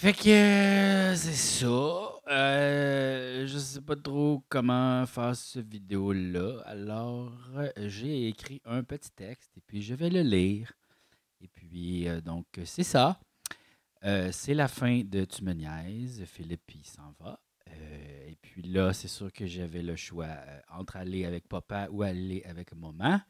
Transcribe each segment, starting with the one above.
Fait que euh, c'est ça. Euh, je sais pas trop comment faire cette vidéo-là. Alors, euh, j'ai écrit un petit texte et puis je vais le lire. Et puis, euh, donc, c'est ça. C'est la fin de Tu me niaises. Philippe, il s'en va. Et puis là, c'est sûr que j'avais le choix entre aller avec papa ou aller avec maman.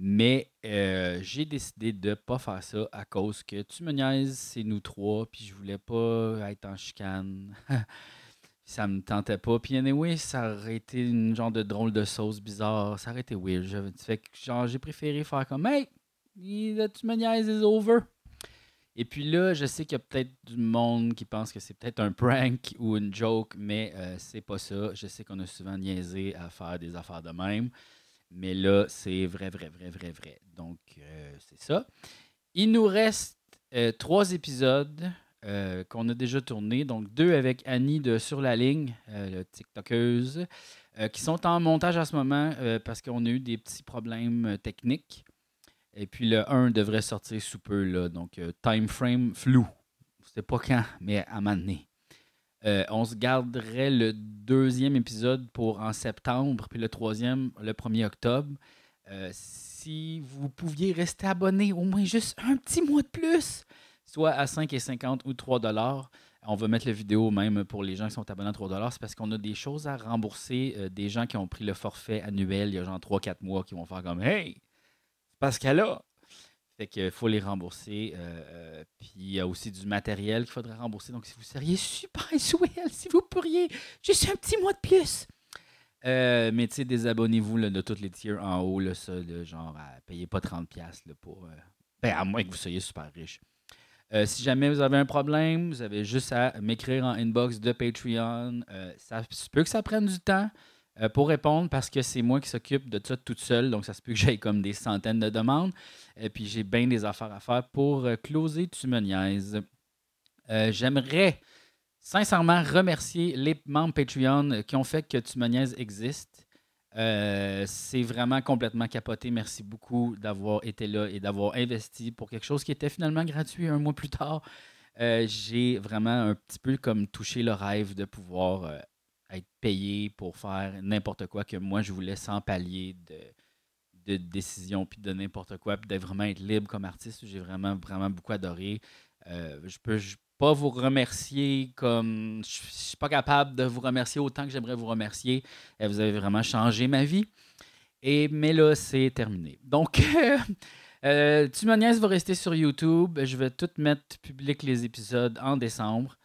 Mais euh, j'ai décidé de ne pas faire ça à cause que tu me niaises, c'est nous trois, puis je voulais pas être en chicane. ça me tentait pas. Puis anyway, ça aurait été une genre de drôle de sauce bizarre. Ça aurait été weird. Je- genre, j'ai préféré faire comme Hey, tu me niaises is over. Et puis là, je sais qu'il y a peut-être du monde qui pense que c'est peut-être un prank ou une joke, mais euh, c'est pas ça. Je sais qu'on a souvent niaisé à faire des affaires de même. Mais là, c'est vrai, vrai, vrai, vrai, vrai. Donc, euh, c'est ça. Il nous reste euh, trois épisodes euh, qu'on a déjà tournés. Donc, deux avec Annie de Sur la ligne, le TikTokeuse, qui sont en montage en ce moment parce qu'on a eu des petits problèmes techniques. Et puis, le 1 devrait sortir sous peu. Là, donc, time frame flou. C'est pas quand, mais à un moment donné. Euh, on se garderait le deuxième épisode pour en septembre, puis le troisième le 1er octobre. Euh, si vous pouviez rester abonné au moins juste un petit mois de plus, soit à 5,50 ou 3 dollars. On va mettre la vidéo même pour les gens qui sont abonnés à 3 dollars. C'est parce qu'on a des choses à rembourser. euh, des gens qui ont pris le forfait annuel il y a genre 3-4 mois qui vont faire comme Hey, c'est parce qu'elle a. Fait qu'il faut les rembourser. euh, euh, puis il y a aussi du matériel qu'il faudrait rembourser. Donc, si vous seriez super swell, si vous pourriez juste un petit mois de plus. Euh, mais tu sais, désabonnez-vous de toutes les tiers en haut, là, ça, genre, à, payez pas 30$ là, pour. euh, ben, à moins que vous soyez super riche. Euh, si jamais vous avez un problème, vous avez juste à m'écrire en inbox de Patreon. Euh, ça peut que ça prenne du temps euh, pour répondre parce que c'est moi qui s'occupe de ça toute seule. Donc, ça se peut que j'aille comme des centaines de demandes. Et puis, j'ai bien des affaires à faire pour euh, closer Tu me niaises. Euh, J'aimerais sincèrement remercier les membres Patreon euh, qui ont fait que Tu existe. Euh, c'est vraiment complètement capoté. Merci beaucoup d'avoir été là et d'avoir investi pour quelque chose qui était finalement gratuit un mois plus tard. Euh, J'ai vraiment un petit peu comme touché le rêve de pouvoir euh, être payé pour faire n'importe quoi que moi je voulais sans palier de, de décision puis de n'importe quoi, puis de vraiment être libre comme artiste. J'ai vraiment, vraiment beaucoup adoré. Euh, je peux pas vous remercier comme. Je je suis pas capable de vous remercier autant que j'aimerais vous remercier. Euh, Vous avez vraiment changé ma vie. Et, mais là, c'est terminé. Donc, euh, Tu va rester sur YouTube. Je vais tout mettre public les épisodes en décembre.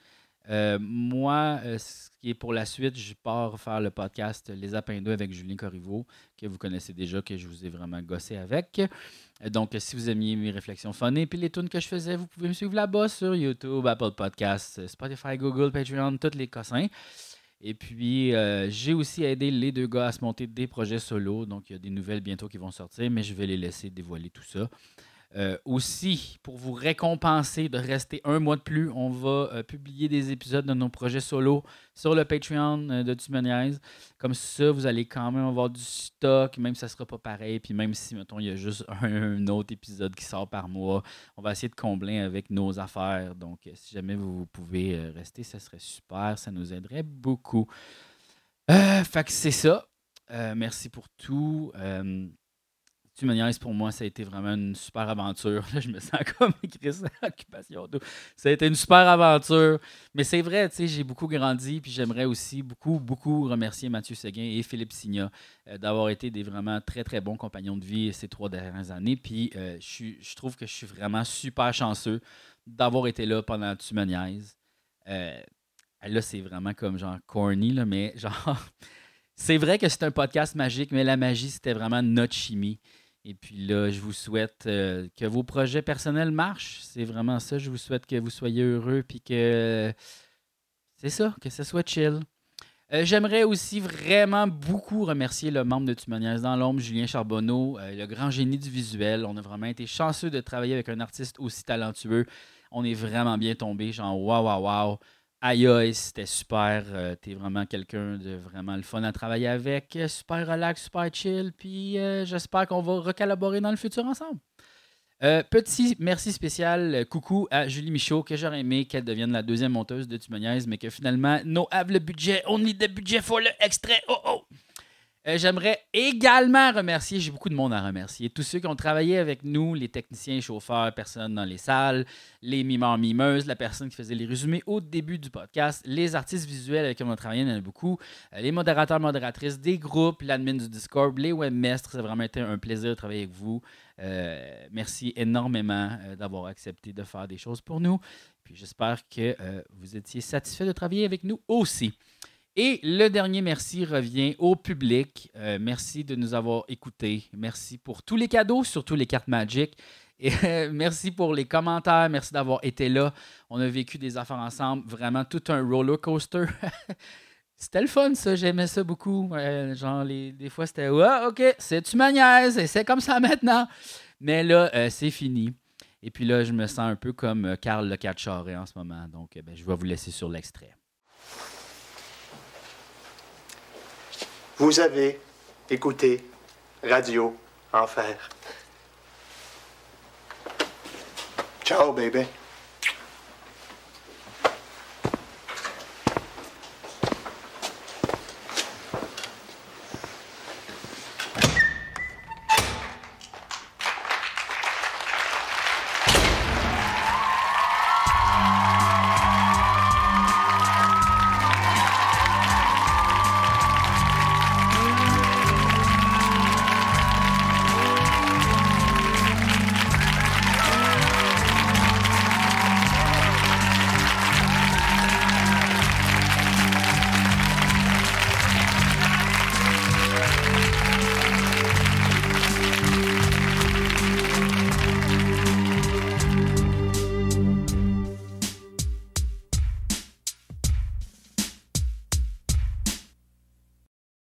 Euh, moi, euh, ce qui est pour la suite, je pars faire le podcast Les Apins 2 avec Julien Corriveau, que vous connaissez déjà, que je vous ai vraiment gossé avec. Euh, Donc, si vous aimiez mes réflexions funnées puis les tunes que je faisais, vous pouvez me suivre là-bas sur YouTube, Apple Podcasts, Spotify, Google, Patreon, tous les cossins. Et puis, j'ai aussi aidé les deux gars à se monter des projets solo. Donc, il y a des nouvelles bientôt qui vont sortir, mais je vais les laisser dévoiler tout ça. Euh, aussi, pour vous récompenser de rester un mois de plus, on va euh, publier des épisodes de nos projets solo sur le Patreon euh, de Tu me niaises. Comme ça, vous allez quand même avoir du stock, même si ça ne sera pas pareil. Puis même si, mettons, il y a juste un, autre épisode qui sort par mois, on va essayer de combler avec nos affaires. Donc, si jamais vous, vous pouvez rester, ça serait super. Ça nous aiderait beaucoup. Fait que c'est ça. Merci pour tout. Me niaises, pour moi, ça a été vraiment une super aventure. Là, je me sens comme Chris Occupation. Ça a été une super aventure. Mais c'est vrai, tu sais, j'ai beaucoup grandi. Puis j'aimerais aussi beaucoup, beaucoup remercier Mathieu Seguin et Philippe Signa euh, d'avoir été des vraiment très, très bons compagnons de vie ces trois dernières années. Puis euh, je, trouve que je suis vraiment super chanceux d'avoir été là pendant Tu. Euh, là, c'est vraiment comme genre corny, là, mais genre. C'est vrai que c'est un podcast magique, mais la magie, c'était vraiment notre chimie. Et puis là, je vous souhaite euh, que vos projets personnels marchent. C'est vraiment ça. Je vous souhaite que vous soyez heureux puis que c'est ça, que ce soit chill. Euh, J'aimerais aussi vraiment beaucoup remercier le membre de Tumoniaise dans l'ombre, Julien Charbonneau, euh, le grand génie du visuel. On a vraiment été chanceux de travailler avec un artiste aussi talentueux. On est vraiment bien tombé, genre waouh, waouh, waouh. Aïe, aïe, c'était super. Euh, T'es vraiment quelqu'un de vraiment le fun à travailler avec. Super relax, super chill. Puis euh, j'espère qu'on va recollaborer dans le futur ensemble. Euh, petit merci spécial, euh, coucou à Julie Michaud, que j'aurais aimé qu'elle devienne la deuxième monteuse de Tumoniaise, mais que finalement, no have le budget, only the budget for le extrait. Oh oh! Euh, J'aimerais également remercier, j'ai beaucoup de monde à remercier, tous ceux qui ont travaillé avec nous, les techniciens, chauffeurs, personnes dans les salles, les mimeurs, mimeuses, la personne qui faisait les résumés au début du podcast, les artistes visuels avec qui on a travaillé, il y en a beaucoup, euh, les modérateurs, modératrices des groupes, l'admin du Discord, les webmestres, ça a vraiment été un plaisir de travailler avec vous. Euh, merci énormément d'avoir accepté de faire des choses pour nous. Puis j'espère que vous étiez satisfait de travailler avec nous aussi. Et le dernier merci revient au public. Euh, merci de nous avoir écoutés. Merci pour tous les cadeaux, surtout les cartes Magic. Et euh, merci pour les commentaires. Merci d'avoir été là. On a vécu des affaires ensemble. Vraiment tout un roller coaster. c'était le fun, ça. J'aimais ça beaucoup. Genre, les, des fois, c'était Ouais, OK, c'est-tu ma c'est comme ça maintenant. Mais là, euh, c'est fini. Et puis là, je me sens un peu comme Carl Le en ce moment. Donc, ben, je vais vous laisser sur l'extrait. Vous avez écouté Radio Enfer. Ciao, baby.